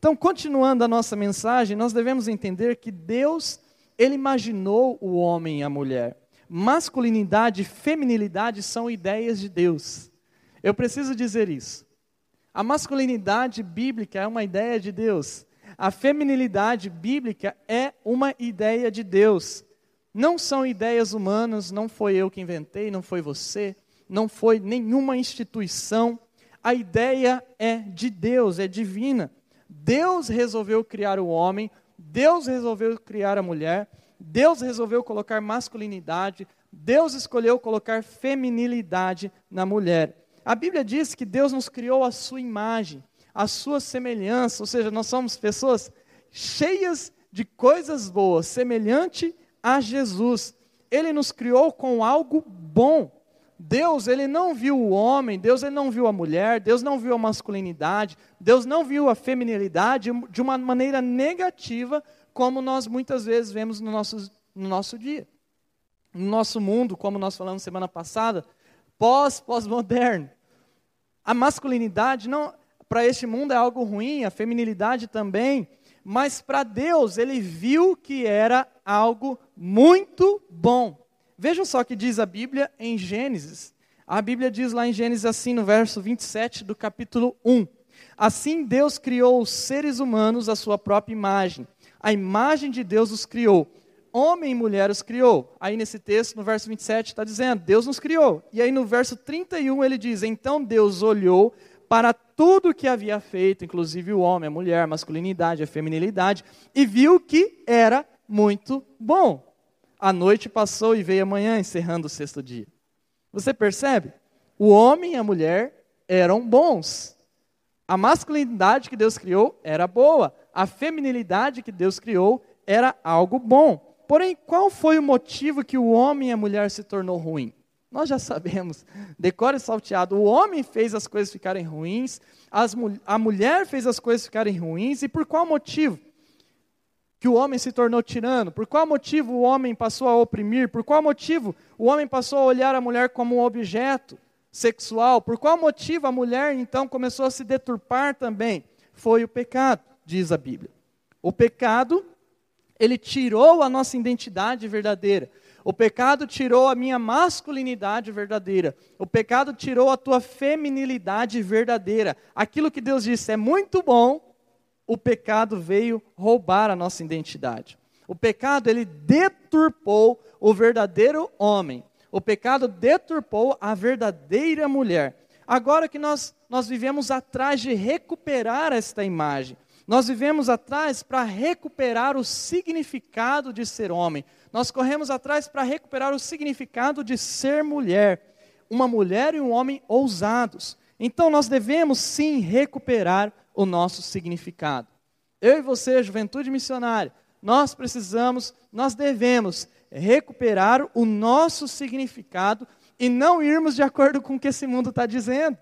Então, continuando a nossa mensagem, nós devemos entender que Deus, ele imaginou o homem e a mulher. Masculinidade e feminilidade são ideias de Deus. Eu preciso dizer isso. A masculinidade bíblica é uma ideia de Deus. A feminilidade bíblica é uma ideia de Deus. Não são ideias humanas, não foi eu que inventei, não foi você, não foi nenhuma instituição. A ideia é de Deus, é divina. Deus resolveu criar o homem, Deus resolveu criar a mulher, Deus resolveu colocar masculinidade, Deus escolheu colocar feminilidade na mulher. A Bíblia diz que Deus nos criou a sua imagem, a sua semelhança, ou seja, nós somos pessoas cheias de coisas boas, semelhante a Jesus. Ele nos criou com algo bom. Deus, ele não viu o homem, Deus ele não viu a mulher, Deus não viu a masculinidade, Deus não viu a feminilidade de uma maneira negativa, como nós muitas vezes vemos no nosso, no nosso dia. No nosso mundo, como nós falamos semana passada, pós-pós-moderno. A masculinidade não para este mundo é algo ruim, a feminilidade também, mas para Deus ele viu que era algo muito bom. Vejam só o que diz a Bíblia em Gênesis. A Bíblia diz lá em Gênesis assim no verso 27 do capítulo 1. Assim Deus criou os seres humanos à sua própria imagem. A imagem de Deus os criou homem e mulher os criou. Aí nesse texto, no verso 27, está dizendo: Deus nos criou. E aí no verso 31 ele diz: Então Deus olhou para tudo que havia feito, inclusive o homem, a mulher, a masculinidade, a feminilidade, e viu que era muito bom. A noite passou e veio a manhã, encerrando o sexto dia. Você percebe? O homem e a mulher eram bons. A masculinidade que Deus criou era boa. A feminilidade que Deus criou era algo bom. Porém, qual foi o motivo que o homem e a mulher se tornou ruim? Nós já sabemos, decore salteado, o homem fez as coisas ficarem ruins, as, a mulher fez as coisas ficarem ruins, e por qual motivo? Que o homem se tornou tirano? Por qual motivo o homem passou a oprimir? Por qual motivo o homem passou a olhar a mulher como um objeto sexual? Por qual motivo a mulher então começou a se deturpar também? Foi o pecado, diz a Bíblia. O pecado ele tirou a nossa identidade verdadeira. O pecado tirou a minha masculinidade verdadeira. O pecado tirou a tua feminilidade verdadeira. Aquilo que Deus disse é muito bom, o pecado veio roubar a nossa identidade. O pecado ele deturpou o verdadeiro homem. O pecado deturpou a verdadeira mulher. Agora que nós nós vivemos atrás de recuperar esta imagem. Nós vivemos atrás para recuperar o significado de ser homem. Nós corremos atrás para recuperar o significado de ser mulher. Uma mulher e um homem ousados. Então nós devemos sim recuperar o nosso significado. Eu e você, juventude missionária, nós precisamos, nós devemos recuperar o nosso significado e não irmos de acordo com o que esse mundo está dizendo.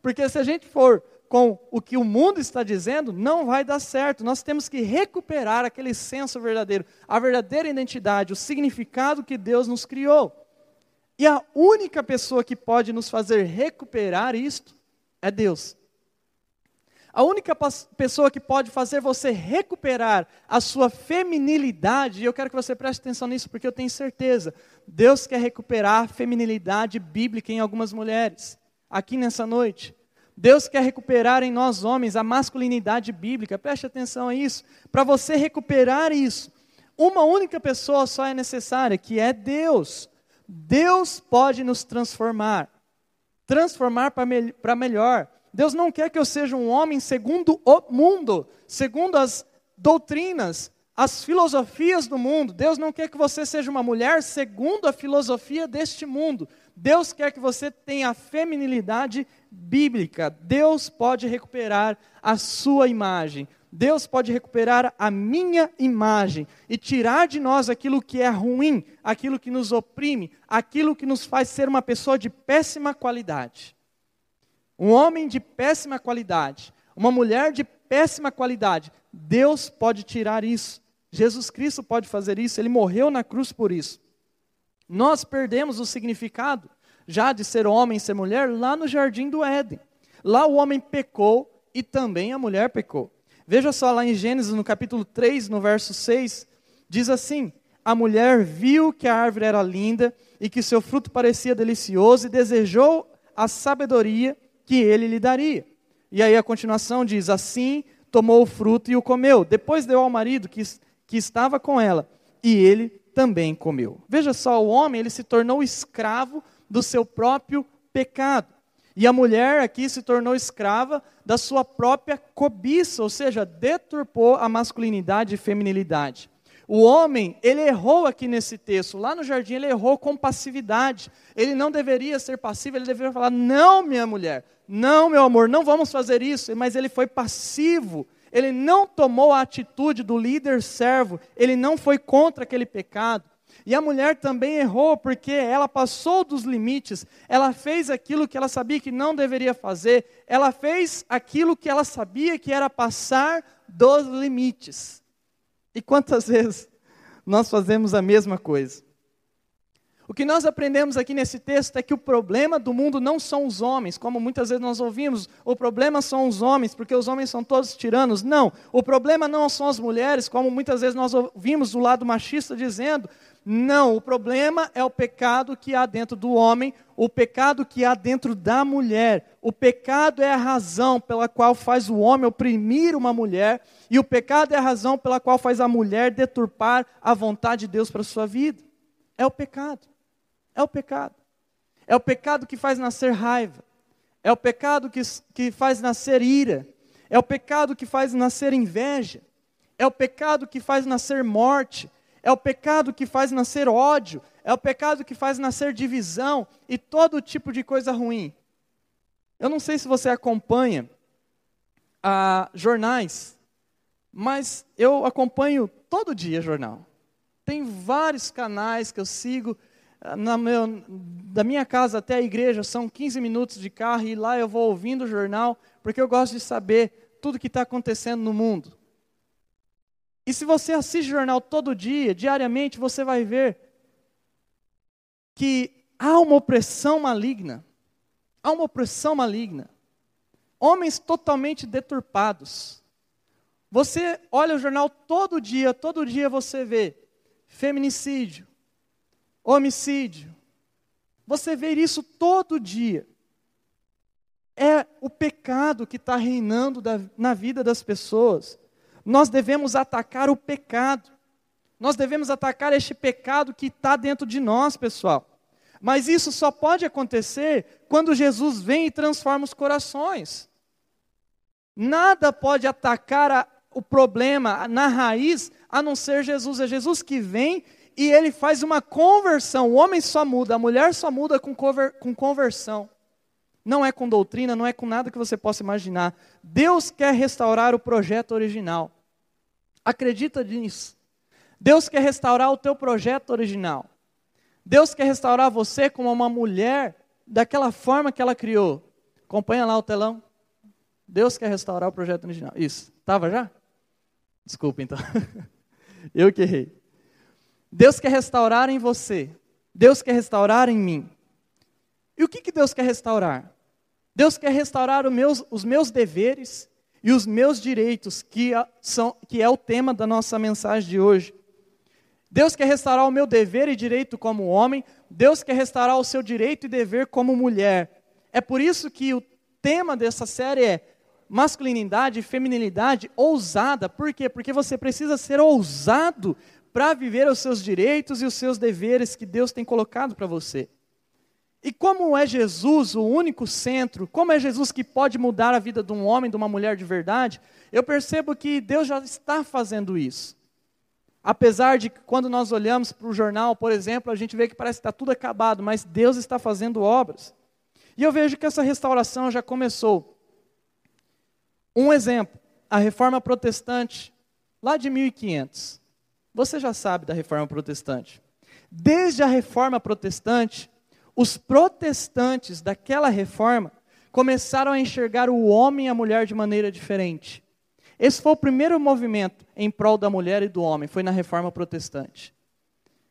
Porque se a gente for com o que o mundo está dizendo, não vai dar certo. Nós temos que recuperar aquele senso verdadeiro, a verdadeira identidade, o significado que Deus nos criou. E a única pessoa que pode nos fazer recuperar isto é Deus. A única pessoa que pode fazer você recuperar a sua feminilidade, e eu quero que você preste atenção nisso, porque eu tenho certeza, Deus quer recuperar a feminilidade bíblica em algumas mulheres, aqui nessa noite. Deus quer recuperar em nós homens a masculinidade bíblica. Preste atenção a isso. Para você recuperar isso, uma única pessoa só é necessária, que é Deus. Deus pode nos transformar. Transformar para me melhor. Deus não quer que eu seja um homem segundo o mundo, segundo as doutrinas, as filosofias do mundo. Deus não quer que você seja uma mulher segundo a filosofia deste mundo. Deus quer que você tenha a feminilidade bíblica. Deus pode recuperar a sua imagem. Deus pode recuperar a minha imagem e tirar de nós aquilo que é ruim, aquilo que nos oprime, aquilo que nos faz ser uma pessoa de péssima qualidade. Um homem de péssima qualidade, uma mulher de péssima qualidade. Deus pode tirar isso. Jesus Cristo pode fazer isso, ele morreu na cruz por isso. Nós perdemos o significado já de ser homem e ser mulher lá no jardim do Éden. Lá o homem pecou e também a mulher pecou. Veja só lá em Gênesis, no capítulo 3, no verso 6, diz assim: A mulher viu que a árvore era linda e que seu fruto parecia delicioso e desejou a sabedoria que ele lhe daria. E aí a continuação diz: Assim tomou o fruto e o comeu. Depois deu ao marido que, que estava com ela, e ele também comeu. Veja só, o homem ele se tornou escravo do seu próprio pecado. E a mulher aqui se tornou escrava da sua própria cobiça, ou seja, deturpou a masculinidade e feminilidade. O homem, ele errou aqui nesse texto. Lá no jardim, ele errou com passividade. Ele não deveria ser passivo, ele deveria falar: Não, minha mulher, não, meu amor, não vamos fazer isso. Mas ele foi passivo. Ele não tomou a atitude do líder servo. Ele não foi contra aquele pecado. E a mulher também errou porque ela passou dos limites, ela fez aquilo que ela sabia que não deveria fazer, ela fez aquilo que ela sabia que era passar dos limites. E quantas vezes nós fazemos a mesma coisa? O que nós aprendemos aqui nesse texto é que o problema do mundo não são os homens, como muitas vezes nós ouvimos, o problema são os homens, porque os homens são todos tiranos. Não, o problema não são as mulheres, como muitas vezes nós ouvimos do lado machista dizendo, não, o problema é o pecado que há dentro do homem, o pecado que há dentro da mulher. O pecado é a razão pela qual faz o homem oprimir uma mulher, e o pecado é a razão pela qual faz a mulher deturpar a vontade de Deus para sua vida. É o pecado. É o pecado. É o pecado que faz nascer raiva. É o pecado que, que faz nascer ira. É o pecado que faz nascer inveja. É o pecado que faz nascer morte é o pecado que faz nascer ódio, é o pecado que faz nascer divisão e todo tipo de coisa ruim. Eu não sei se você acompanha ah, jornais, mas eu acompanho todo dia jornal. Tem vários canais que eu sigo. Ah, meu, da minha casa até a igreja são 15 minutos de carro e lá eu vou ouvindo o jornal, porque eu gosto de saber tudo que está acontecendo no mundo. E se você assiste jornal todo dia, diariamente, você vai ver que há uma opressão maligna. Há uma opressão maligna. Homens totalmente deturpados. Você olha o jornal todo dia, todo dia você vê feminicídio, homicídio. Você vê isso todo dia. É o pecado que está reinando da, na vida das pessoas nós devemos atacar o pecado. Nós devemos atacar este pecado que está dentro de nós, pessoal. Mas isso só pode acontecer quando Jesus vem e transforma os corações. Nada pode atacar a, o problema na raiz a não ser Jesus. É Jesus que vem e ele faz uma conversão. O homem só muda, a mulher só muda com, conver, com conversão. Não é com doutrina, não é com nada que você possa imaginar. Deus quer restaurar o projeto original. Acredita nisso. Deus quer restaurar o teu projeto original. Deus quer restaurar você como uma mulher daquela forma que ela criou. Acompanha lá o telão. Deus quer restaurar o projeto original. Isso. Estava já? Desculpa então. Eu que errei. Deus quer restaurar em você. Deus quer restaurar em mim. E o que, que Deus quer restaurar? Deus quer restaurar meus, os meus deveres e os meus direitos, que, são, que é o tema da nossa mensagem de hoje. Deus quer restaurar o meu dever e direito como homem, Deus quer restaurar o seu direito e dever como mulher. É por isso que o tema dessa série é masculinidade e feminilidade ousada. Por quê? Porque você precisa ser ousado para viver os seus direitos e os seus deveres que Deus tem colocado para você. E como é Jesus o único centro, como é Jesus que pode mudar a vida de um homem, de uma mulher de verdade, eu percebo que Deus já está fazendo isso. Apesar de que quando nós olhamos para o jornal, por exemplo, a gente vê que parece que está tudo acabado, mas Deus está fazendo obras. E eu vejo que essa restauração já começou. Um exemplo, a reforma protestante, lá de 1500. Você já sabe da reforma protestante. Desde a reforma protestante, os protestantes daquela reforma começaram a enxergar o homem e a mulher de maneira diferente. Esse foi o primeiro movimento em prol da mulher e do homem, foi na reforma protestante.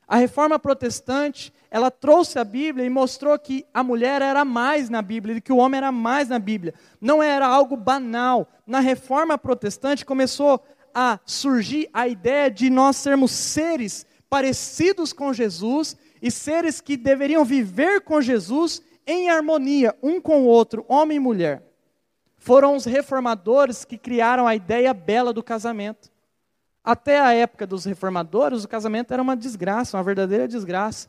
A reforma protestante, ela trouxe a Bíblia e mostrou que a mulher era mais na Bíblia, e que o homem era mais na Bíblia. Não era algo banal. Na reforma protestante começou a surgir a ideia de nós sermos seres parecidos com Jesus e seres que deveriam viver com Jesus em harmonia, um com o outro, homem e mulher. Foram os reformadores que criaram a ideia bela do casamento. Até a época dos reformadores, o casamento era uma desgraça, uma verdadeira desgraça,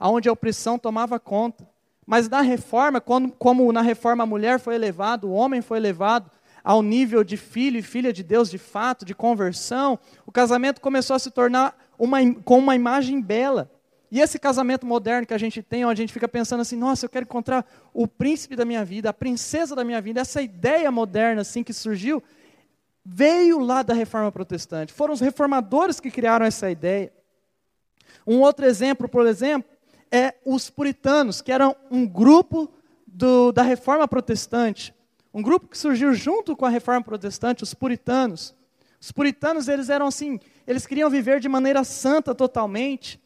onde a opressão tomava conta. Mas na reforma, quando, como na reforma a mulher foi elevada, o homem foi elevado ao nível de filho e filha de Deus de fato, de conversão, o casamento começou a se tornar uma, com uma imagem bela. E esse casamento moderno que a gente tem, onde a gente fica pensando assim, nossa, eu quero encontrar o príncipe da minha vida, a princesa da minha vida, essa ideia moderna assim que surgiu, veio lá da reforma protestante. Foram os reformadores que criaram essa ideia. Um outro exemplo, por exemplo, é os puritanos, que eram um grupo do, da reforma protestante. Um grupo que surgiu junto com a reforma protestante, os puritanos. Os puritanos, eles eram assim, eles queriam viver de maneira santa totalmente.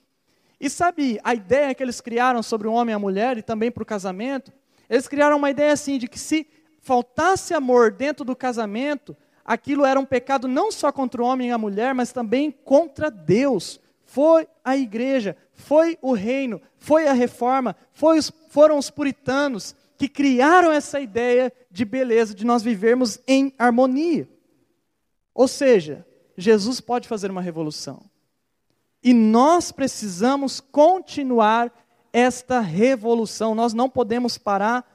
E sabe a ideia que eles criaram sobre o homem e a mulher e também para o casamento? Eles criaram uma ideia assim de que se faltasse amor dentro do casamento, aquilo era um pecado não só contra o homem e a mulher, mas também contra Deus. Foi a igreja, foi o reino, foi a reforma, foi os, foram os puritanos que criaram essa ideia de beleza, de nós vivermos em harmonia. Ou seja, Jesus pode fazer uma revolução. E nós precisamos continuar esta revolução. Nós não podemos parar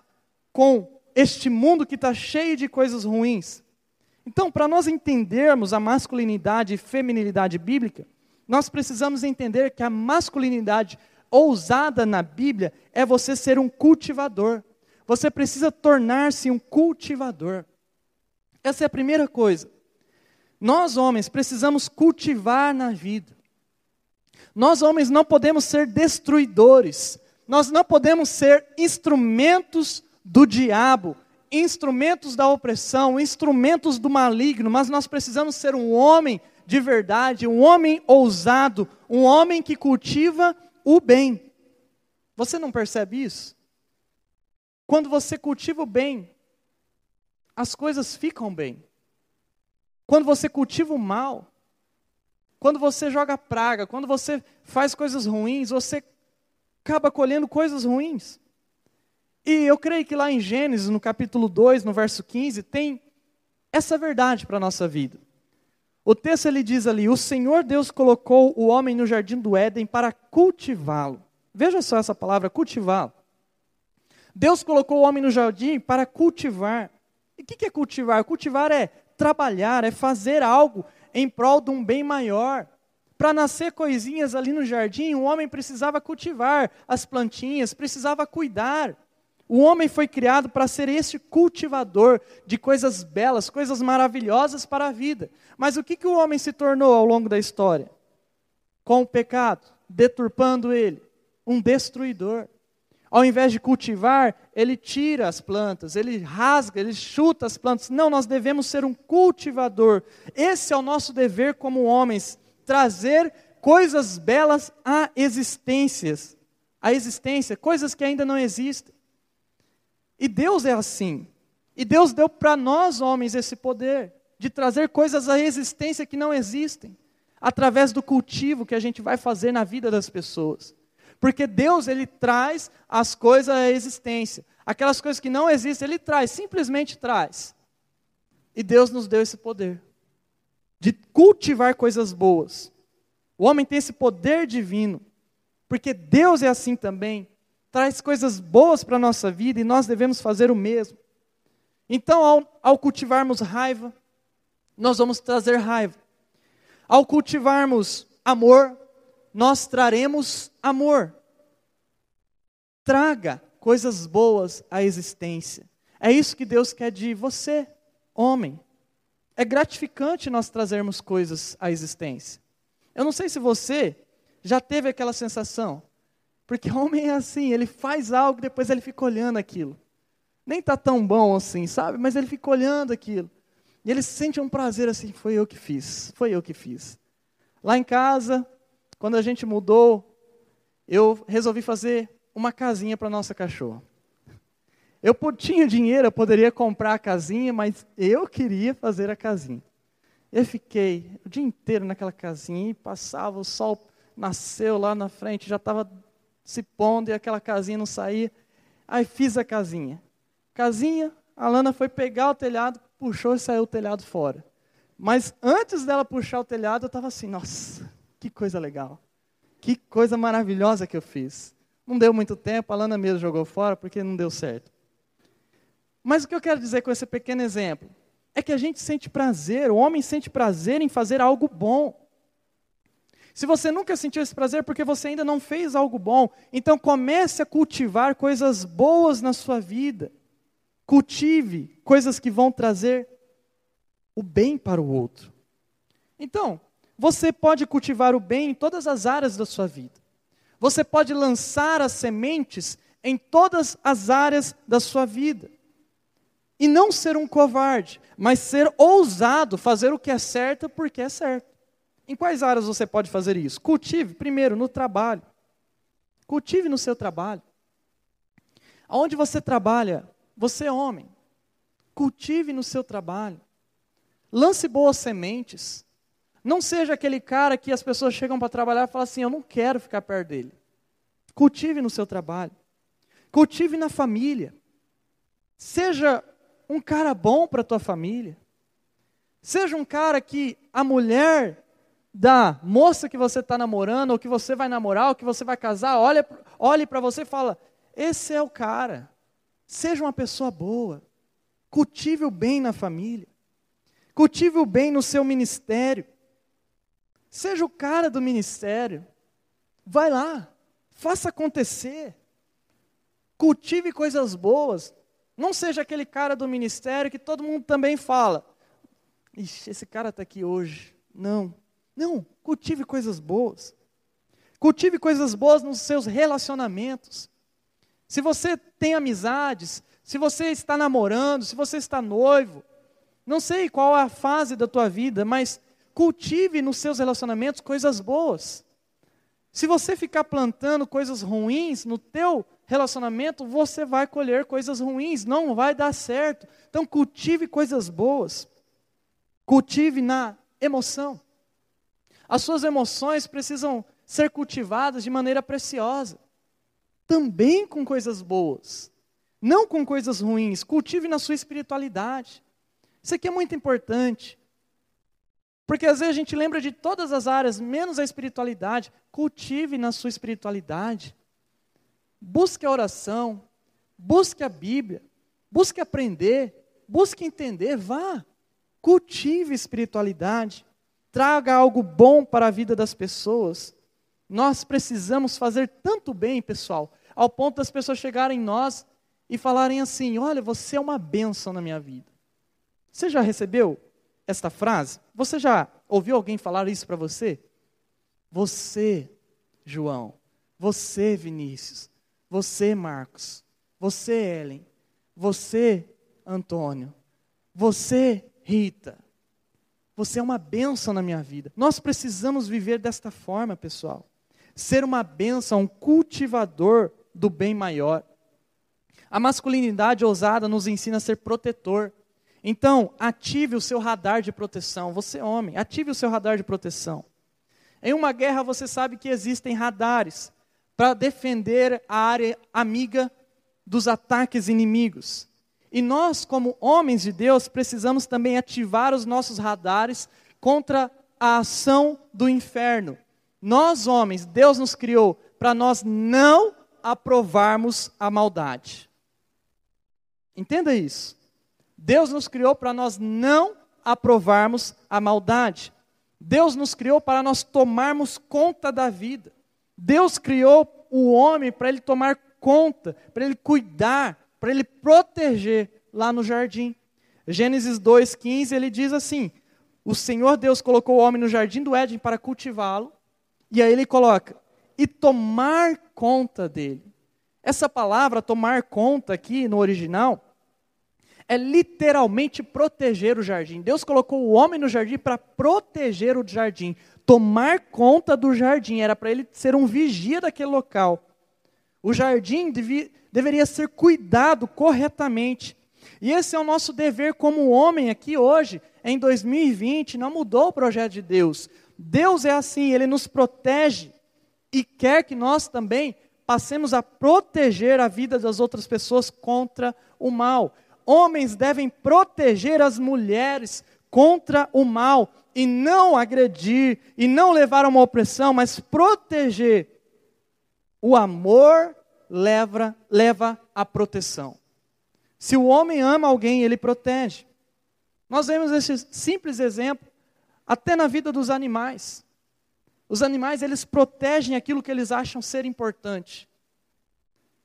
com este mundo que está cheio de coisas ruins. Então, para nós entendermos a masculinidade e feminilidade bíblica, nós precisamos entender que a masculinidade ousada na Bíblia é você ser um cultivador. Você precisa tornar-se um cultivador. Essa é a primeira coisa. Nós, homens, precisamos cultivar na vida. Nós, homens, não podemos ser destruidores. Nós não podemos ser instrumentos do diabo instrumentos da opressão, instrumentos do maligno, mas nós precisamos ser um homem de verdade, um homem ousado, um homem que cultiva o bem. Você não percebe isso? Quando você cultiva o bem, as coisas ficam bem. Quando você cultiva o mal, quando você joga praga, quando você faz coisas ruins, você acaba colhendo coisas ruins. E eu creio que lá em Gênesis, no capítulo 2, no verso 15, tem essa verdade para a nossa vida. O texto ele diz ali: O Senhor Deus colocou o homem no jardim do Éden para cultivá-lo. Veja só essa palavra, cultivá-lo. Deus colocou o homem no jardim para cultivar. E o que é cultivar? Cultivar é trabalhar, é fazer algo em prol de um bem maior. Para nascer coisinhas ali no jardim, o homem precisava cultivar as plantinhas, precisava cuidar. O homem foi criado para ser esse cultivador de coisas belas, coisas maravilhosas para a vida. Mas o que, que o homem se tornou ao longo da história? Com o pecado, deturpando ele, um destruidor. Ao invés de cultivar, ele tira as plantas, ele rasga, ele chuta as plantas. Não, nós devemos ser um cultivador. Esse é o nosso dever como homens, trazer coisas belas à existência, à existência, coisas que ainda não existem. E Deus é assim. E Deus deu para nós, homens, esse poder de trazer coisas à existência que não existem, através do cultivo que a gente vai fazer na vida das pessoas. Porque Deus, ele traz as coisas à existência. Aquelas coisas que não existem, ele traz, simplesmente traz. E Deus nos deu esse poder de cultivar coisas boas. O homem tem esse poder divino, porque Deus é assim também traz coisas boas para a nossa vida e nós devemos fazer o mesmo. Então, ao, ao cultivarmos raiva, nós vamos trazer raiva. Ao cultivarmos amor, nós traremos amor. Traga coisas boas à existência. É isso que Deus quer de você, homem. É gratificante nós trazermos coisas à existência. Eu não sei se você já teve aquela sensação porque homem é assim, ele faz algo e depois ele fica olhando aquilo. Nem está tão bom assim, sabe? Mas ele fica olhando aquilo. E ele sente um prazer assim, foi eu que fiz, foi eu que fiz. Lá em casa, quando a gente mudou eu resolvi fazer uma casinha para nossa cachorra. Eu tinha dinheiro, eu poderia comprar a casinha, mas eu queria fazer a casinha. Eu fiquei o dia inteiro naquela casinha e passava, o sol nasceu lá na frente, já estava se pondo e aquela casinha não saía. Aí fiz a casinha. Casinha, a Lana foi pegar o telhado, puxou e saiu o telhado fora. Mas antes dela puxar o telhado, eu estava assim, nossa, que coisa legal. Que coisa maravilhosa que eu fiz. Não deu muito tempo, a Lana mesmo jogou fora porque não deu certo. Mas o que eu quero dizer com esse pequeno exemplo é que a gente sente prazer, o homem sente prazer em fazer algo bom. Se você nunca sentiu esse prazer, porque você ainda não fez algo bom, então comece a cultivar coisas boas na sua vida. Cultive coisas que vão trazer o bem para o outro. Então, você pode cultivar o bem em todas as áreas da sua vida. Você pode lançar as sementes em todas as áreas da sua vida. E não ser um covarde, mas ser ousado, fazer o que é certo porque é certo. Em quais áreas você pode fazer isso? Cultive, primeiro, no trabalho. Cultive no seu trabalho. Aonde você trabalha, você é homem. Cultive no seu trabalho. Lance boas sementes. Não seja aquele cara que as pessoas chegam para trabalhar e falam assim: Eu não quero ficar perto dele. Cultive no seu trabalho. Cultive na família. Seja um cara bom para a tua família. Seja um cara que a mulher da moça que você está namorando, ou que você vai namorar, ou que você vai casar, olha, olhe para você e fala: esse é o cara. Seja uma pessoa boa. Cultive o bem na família. Cultive o bem no seu ministério. Seja o cara do ministério. Vai lá, faça acontecer. Cultive coisas boas. Não seja aquele cara do ministério que todo mundo também fala. Ixi, esse cara está aqui hoje. Não. Não. Cultive coisas boas. Cultive coisas boas nos seus relacionamentos. Se você tem amizades, se você está namorando, se você está noivo, não sei qual é a fase da tua vida, mas cultive nos seus relacionamentos coisas boas. Se você ficar plantando coisas ruins no teu relacionamento, você vai colher coisas ruins, não vai dar certo. Então, cultive coisas boas. Cultive na emoção. As suas emoções precisam ser cultivadas de maneira preciosa. Também com coisas boas. Não com coisas ruins. Cultive na sua espiritualidade. Isso aqui é muito importante. Porque às vezes a gente lembra de todas as áreas, menos a espiritualidade. Cultive na sua espiritualidade. Busque a oração, busque a Bíblia, busque aprender, busque entender, vá, cultive espiritualidade, traga algo bom para a vida das pessoas. Nós precisamos fazer tanto bem, pessoal, ao ponto das pessoas chegarem em nós e falarem assim: Olha, você é uma bênção na minha vida. Você já recebeu esta frase? Você já ouviu alguém falar isso para você? Você, João, você, Vinícius, você, Marcos. Você, Ellen. Você, Antônio. Você, Rita. Você é uma bênção na minha vida. Nós precisamos viver desta forma, pessoal. Ser uma bênção, um cultivador do bem maior. A masculinidade ousada nos ensina a ser protetor. Então, ative o seu radar de proteção. Você, homem, ative o seu radar de proteção. Em uma guerra, você sabe que existem radares para defender a área amiga dos ataques inimigos. E nós, como homens de Deus, precisamos também ativar os nossos radares contra a ação do inferno. Nós, homens, Deus nos criou para nós não aprovarmos a maldade. Entenda isso. Deus nos criou para nós não aprovarmos a maldade. Deus nos criou para nós tomarmos conta da vida. Deus criou o homem para ele tomar conta, para ele cuidar, para ele proteger lá no jardim. Gênesis 2,15 ele diz assim: O Senhor Deus colocou o homem no jardim do Éden para cultivá-lo, e aí ele coloca, e tomar conta dele. Essa palavra, tomar conta aqui no original, É literalmente proteger o jardim. Deus colocou o homem no jardim para proteger o jardim, tomar conta do jardim, era para ele ser um vigia daquele local. O jardim devia, deveria ser cuidado corretamente. E esse é o nosso dever como homem aqui hoje, em 2020, não mudou o projeto de Deus. Deus é assim, ele nos protege e quer que nós também passemos a proteger a vida das outras pessoas contra o mal. Homens devem proteger as mulheres contra o mal e não agredir e não levar a uma opressão, mas proteger. O amor leva, leva proteção. Se o homem ama alguém, ele protege. Nós vemos esse simples exemplo até na vida dos animais. Os animais, eles protegem aquilo que eles acham ser importante.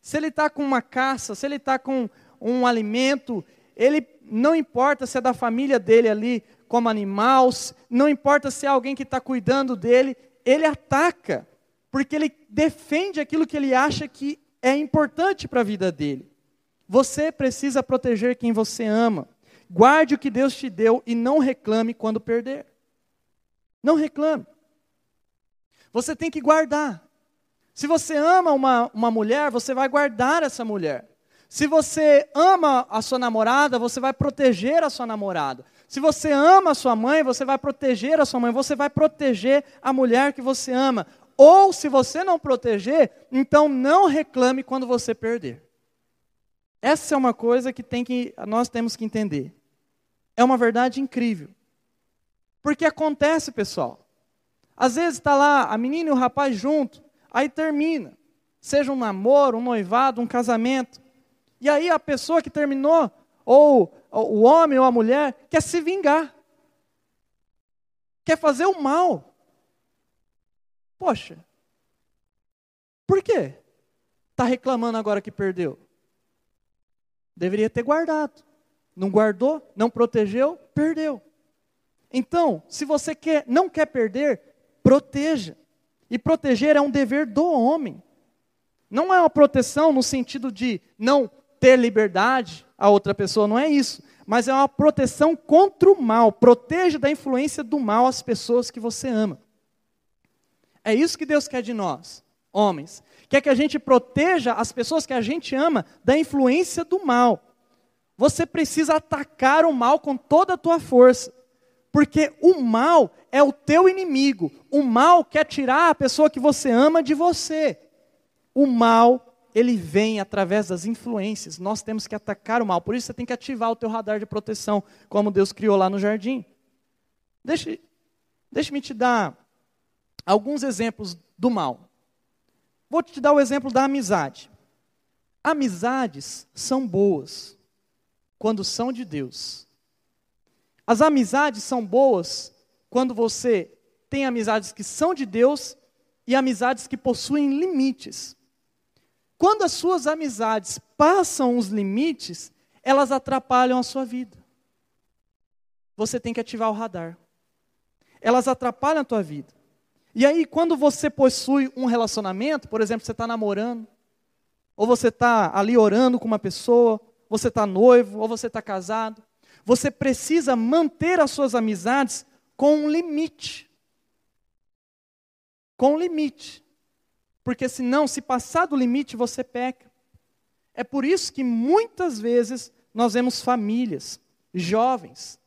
Se ele está com uma caça, se ele está com um alimento, ele não importa se é da família dele ali como animal, não importa se é alguém que está cuidando dele, ele ataca, porque ele defende aquilo que ele acha que é importante para a vida dele. Você precisa proteger quem você ama. Guarde o que Deus te deu e não reclame quando perder. Não reclame. Você tem que guardar. Se você ama uma, uma mulher, você vai guardar essa mulher. Se você ama a sua namorada, você vai proteger a sua namorada. Se você ama a sua mãe, você vai proteger a sua mãe, você vai proteger a mulher que você ama. Ou se você não proteger, então não reclame quando você perder. Essa é uma coisa que, tem que nós temos que entender. É uma verdade incrível. Porque acontece, pessoal. Às vezes está lá a menina e o rapaz junto, aí termina. Seja um namoro, um noivado, um casamento. E aí a pessoa que terminou, ou o homem ou a mulher, quer se vingar. Quer fazer o mal. Poxa, por quê? Está reclamando agora que perdeu? Deveria ter guardado. Não guardou, não protegeu, perdeu. Então, se você quer, não quer perder, proteja. E proteger é um dever do homem. Não é uma proteção no sentido de não ter liberdade a outra pessoa, não é isso. Mas é uma proteção contra o mal. Proteja da influência do mal as pessoas que você ama. É isso que Deus quer de nós, homens. Quer que a gente proteja as pessoas que a gente ama da influência do mal. Você precisa atacar o mal com toda a tua força. Porque o mal é o teu inimigo. O mal quer tirar a pessoa que você ama de você. O mal ele vem através das influências. Nós temos que atacar o mal. Por isso você tem que ativar o teu radar de proteção, como Deus criou lá no jardim. Deixe, deixe-me te dar alguns exemplos do mal. Vou te dar o exemplo da amizade. Amizades são boas quando são de Deus. As amizades são boas quando você tem amizades que são de Deus e amizades que possuem limites. Quando as suas amizades passam os limites, elas atrapalham a sua vida. Você tem que ativar o radar. Elas atrapalham a tua vida. E aí, quando você possui um relacionamento, por exemplo, você está namorando, ou você está ali orando com uma pessoa, você está noivo, ou você está casado, você precisa manter as suas amizades com um limite. Com um limite porque senão, se passar do limite, você peca. É por isso que muitas vezes nós vemos famílias, jovens,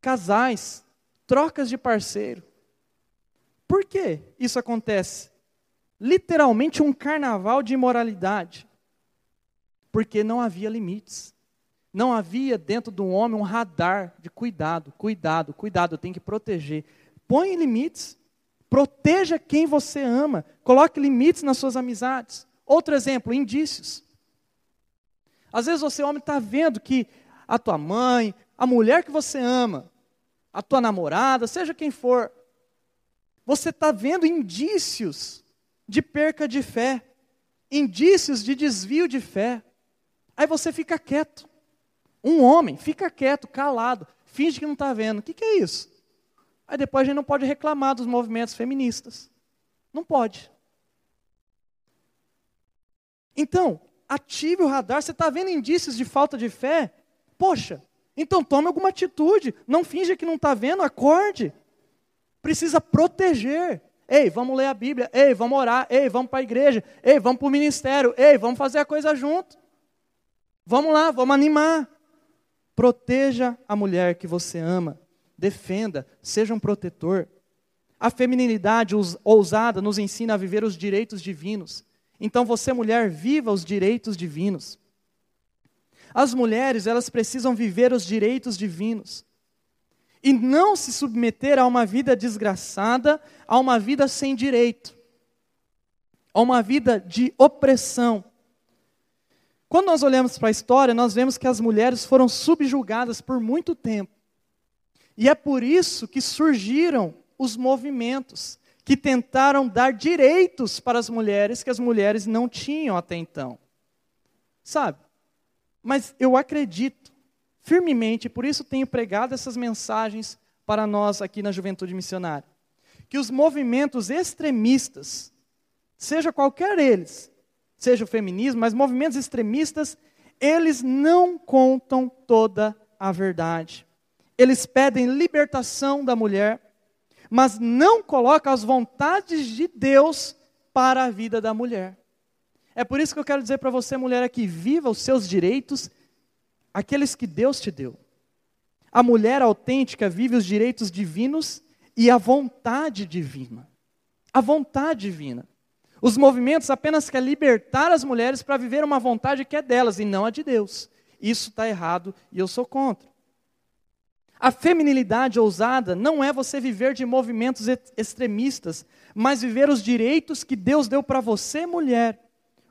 casais, trocas de parceiro. Por que isso acontece? Literalmente um carnaval de imoralidade. Porque não havia limites. Não havia dentro do homem um radar de cuidado, cuidado, cuidado, eu tenho que proteger. Põe limites. Proteja quem você ama. Coloque limites nas suas amizades. Outro exemplo, indícios. Às vezes você, homem, está vendo que a tua mãe, a mulher que você ama, a tua namorada, seja quem for, você está vendo indícios de perca de fé, indícios de desvio de fé. Aí você fica quieto. Um homem fica quieto, calado, finge que não está vendo. O que, que é isso? Aí depois a gente não pode reclamar dos movimentos feministas. Não pode. Então, ative o radar. Você está vendo indícios de falta de fé? Poxa, então tome alguma atitude. Não finja que não está vendo, acorde. Precisa proteger. Ei, vamos ler a Bíblia. Ei, vamos orar. Ei, vamos para a igreja. Ei, vamos para o ministério. Ei, vamos fazer a coisa junto. Vamos lá, vamos animar. Proteja a mulher que você ama. Defenda, seja um protetor. A feminilidade ousada nos ensina a viver os direitos divinos. Então você, mulher, viva os direitos divinos. As mulheres, elas precisam viver os direitos divinos. E não se submeter a uma vida desgraçada, a uma vida sem direito, a uma vida de opressão. Quando nós olhamos para a história, nós vemos que as mulheres foram subjugadas por muito tempo. E é por isso que surgiram os movimentos que tentaram dar direitos para as mulheres que as mulheres não tinham até então. Sabe? Mas eu acredito firmemente, por isso tenho pregado essas mensagens para nós aqui na Juventude Missionária, que os movimentos extremistas, seja qualquer eles, seja o feminismo, mas movimentos extremistas, eles não contam toda a verdade. Eles pedem libertação da mulher, mas não coloca as vontades de Deus para a vida da mulher. É por isso que eu quero dizer para você, mulher, aqui, viva os seus direitos, aqueles que Deus te deu. A mulher autêntica vive os direitos divinos e a vontade divina. A vontade divina. Os movimentos apenas querem libertar as mulheres para viver uma vontade que é delas e não a de Deus. Isso está errado e eu sou contra. A feminilidade ousada não é você viver de movimentos extremistas, mas viver os direitos que Deus deu para você, mulher.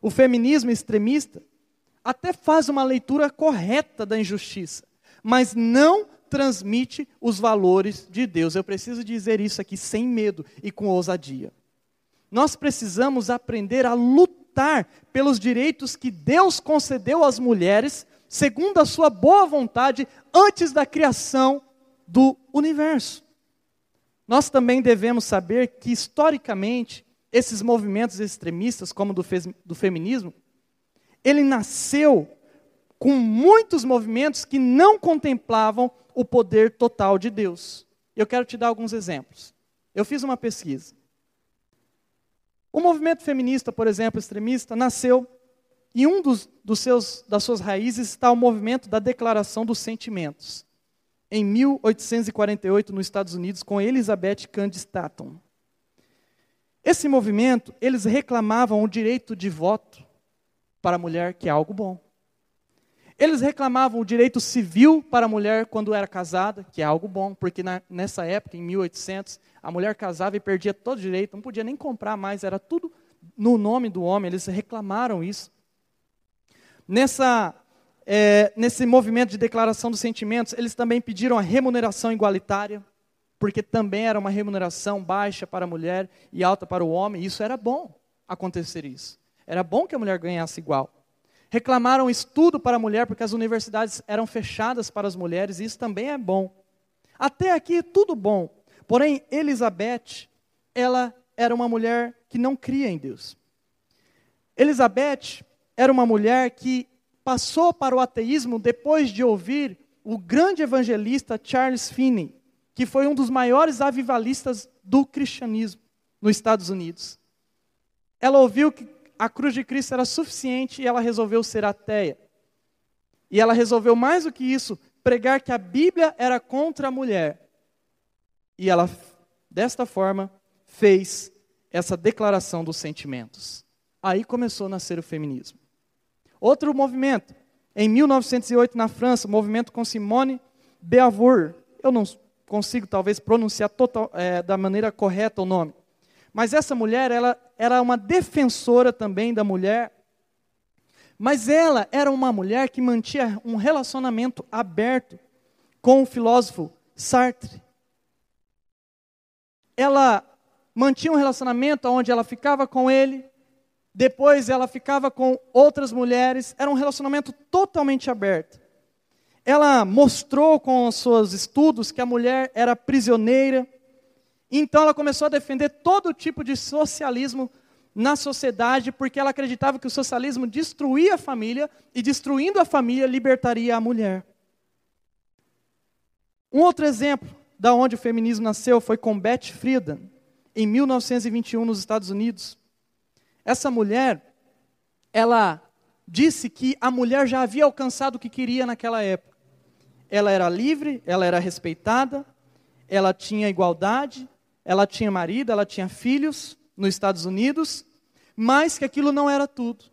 O feminismo extremista até faz uma leitura correta da injustiça, mas não transmite os valores de Deus. Eu preciso dizer isso aqui sem medo e com ousadia. Nós precisamos aprender a lutar pelos direitos que Deus concedeu às mulheres segundo a sua boa vontade, antes da criação do universo. Nós também devemos saber que, historicamente, esses movimentos extremistas, como do, do feminismo, ele nasceu com muitos movimentos que não contemplavam o poder total de Deus. Eu quero te dar alguns exemplos. Eu fiz uma pesquisa. O movimento feminista, por exemplo, extremista, nasceu e um dos, dos seus, das suas raízes está o movimento da Declaração dos Sentimentos, em 1848, nos Estados Unidos, com Elizabeth Cady Stanton. Esse movimento, eles reclamavam o direito de voto para a mulher, que é algo bom. Eles reclamavam o direito civil para a mulher quando era casada, que é algo bom, porque na, nessa época, em 1800, a mulher casava e perdia todo o direito, não podia nem comprar mais, era tudo no nome do homem, eles reclamaram isso. Nessa, é, nesse movimento de declaração dos sentimentos, eles também pediram a remuneração igualitária, porque também era uma remuneração baixa para a mulher e alta para o homem, isso era bom acontecer isso. Era bom que a mulher ganhasse igual. Reclamaram estudo para a mulher, porque as universidades eram fechadas para as mulheres, e isso também é bom. Até aqui tudo bom. Porém, Elizabeth, ela era uma mulher que não cria em Deus. Elizabeth, era uma mulher que passou para o ateísmo depois de ouvir o grande evangelista Charles Finney, que foi um dos maiores avivalistas do cristianismo nos Estados Unidos. Ela ouviu que a cruz de Cristo era suficiente e ela resolveu ser ateia. E ela resolveu mais do que isso, pregar que a Bíblia era contra a mulher. E ela, desta forma, fez essa declaração dos sentimentos. Aí começou a nascer o feminismo. Outro movimento, em 1908 na França, o movimento com Simone Beauvoir. Eu não consigo talvez pronunciar total, é, da maneira correta o nome. Mas essa mulher, ela era uma defensora também da mulher. Mas ela era uma mulher que mantinha um relacionamento aberto com o filósofo Sartre. Ela mantinha um relacionamento onde ela ficava com ele, depois ela ficava com outras mulheres, era um relacionamento totalmente aberto. Ela mostrou com os seus estudos que a mulher era prisioneira, então ela começou a defender todo tipo de socialismo na sociedade, porque ela acreditava que o socialismo destruía a família e destruindo a família libertaria a mulher. Um outro exemplo da onde o feminismo nasceu foi com Beth Friedan, em 1921 nos Estados Unidos. Essa mulher, ela disse que a mulher já havia alcançado o que queria naquela época. Ela era livre, ela era respeitada, ela tinha igualdade, ela tinha marido, ela tinha filhos nos Estados Unidos, mas que aquilo não era tudo.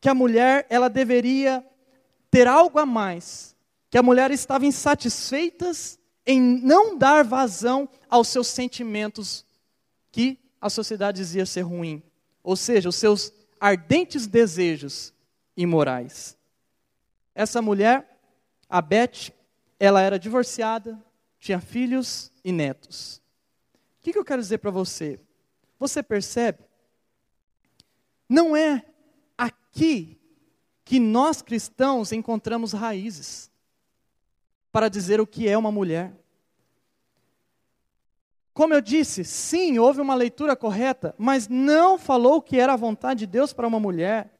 Que a mulher, ela deveria ter algo a mais. Que a mulher estava insatisfeita em não dar vazão aos seus sentimentos que a sociedade dizia ser ruim. Ou seja, os seus ardentes desejos imorais. Essa mulher, a Beth, ela era divorciada, tinha filhos e netos. O que, eu quero dizer para você? Você percebe? Não é aqui que nós cristãos encontramos raízes para dizer o que é uma mulher. Como eu disse, sim, houve uma leitura correta, mas não falou que era a vontade de Deus para uma mulher.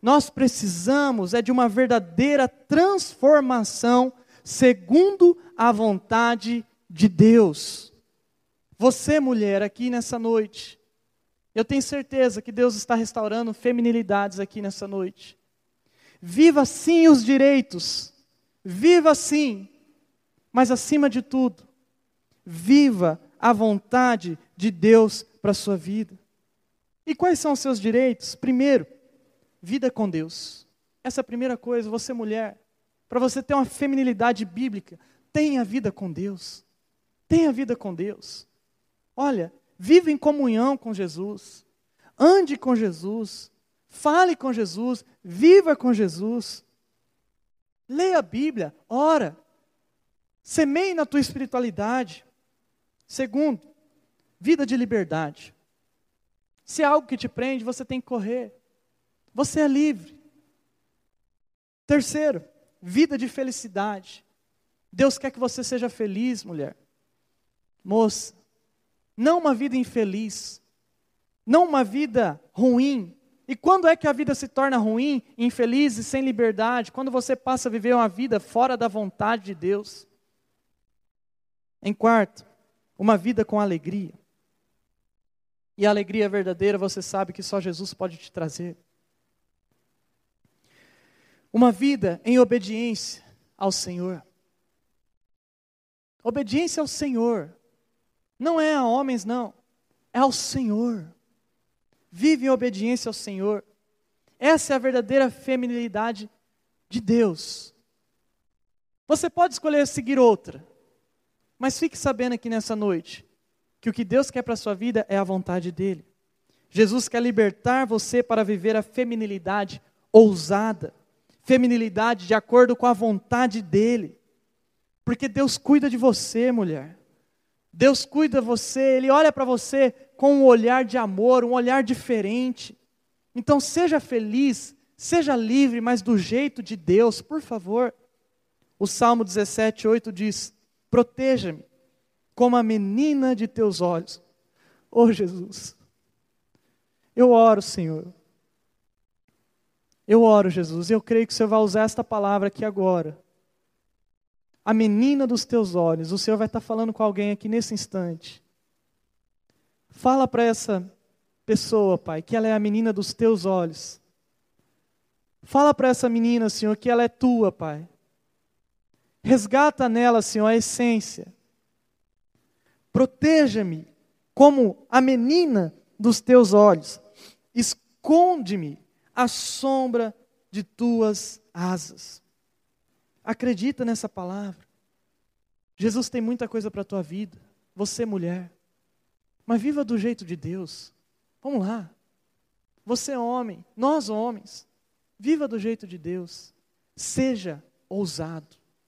Nós precisamos é de uma verdadeira transformação segundo a vontade de Deus. Você, mulher, aqui nessa noite, eu tenho certeza que Deus está restaurando feminilidades aqui nessa noite. Viva sim os direitos, viva sim, mas acima de tudo, viva a vontade de Deus para a sua vida. E quais são os seus direitos? Primeiro, vida com Deus. Essa é a primeira coisa, você mulher, para você ter uma feminilidade bíblica, tenha vida com Deus. Tenha vida com Deus. Olha, viva em comunhão com Jesus. Ande com Jesus. Fale com Jesus. Viva com Jesus. Leia a Bíblia. Ora. Semeie na tua espiritualidade. Segundo, vida de liberdade. Se é algo que te prende, você tem que correr. Você é livre. Terceiro, vida de felicidade. Deus quer que você seja feliz, mulher. Moça, não uma vida infeliz, não uma vida ruim. E quando é que a vida se torna ruim, infeliz e sem liberdade? Quando você passa a viver uma vida fora da vontade de Deus. Em quarto, uma vida com alegria. E a alegria verdadeira você sabe que só Jesus pode te trazer. Uma vida em obediência ao Senhor. Obediência ao Senhor não é a homens, não. É ao Senhor. Vive em obediência ao Senhor. Essa é a verdadeira feminilidade de Deus. Você pode escolher seguir outra, mas fique sabendo aqui nessa noite que o que Deus quer para a sua vida é a vontade dEle. Jesus quer libertar você para viver a feminilidade ousada, feminilidade de acordo com a vontade dEle. Porque Deus cuida de você, mulher. Deus cuida de você, Ele olha para você com um olhar de amor, um olhar diferente. Então seja feliz, seja livre, mas do jeito de Deus, por favor. O Salmo 17, 8 diz: Proteja-me como a menina de teus olhos. Oh Jesus, eu oro, Senhor. Eu oro, Jesus, eu creio que o Senhor vai usar esta palavra aqui agora a menina dos teus olhos. O Senhor vai estar falando com alguém aqui nesse instante. Fala para essa pessoa, Pai, que ela é a menina dos teus olhos. Fala para essa menina, Senhor, que ela é tua, Pai. Resgata nela, Senhor, a essência. Proteja-me como a menina dos teus olhos. Esconde-me à sombra de tuas asas. Acredita nessa palavra. Jesus tem muita coisa para a tua vida. Você, mulher. Mas viva do jeito de Deus. Vamos lá. Você, homem. Nós, homens. Viva do jeito de Deus. Seja ousado.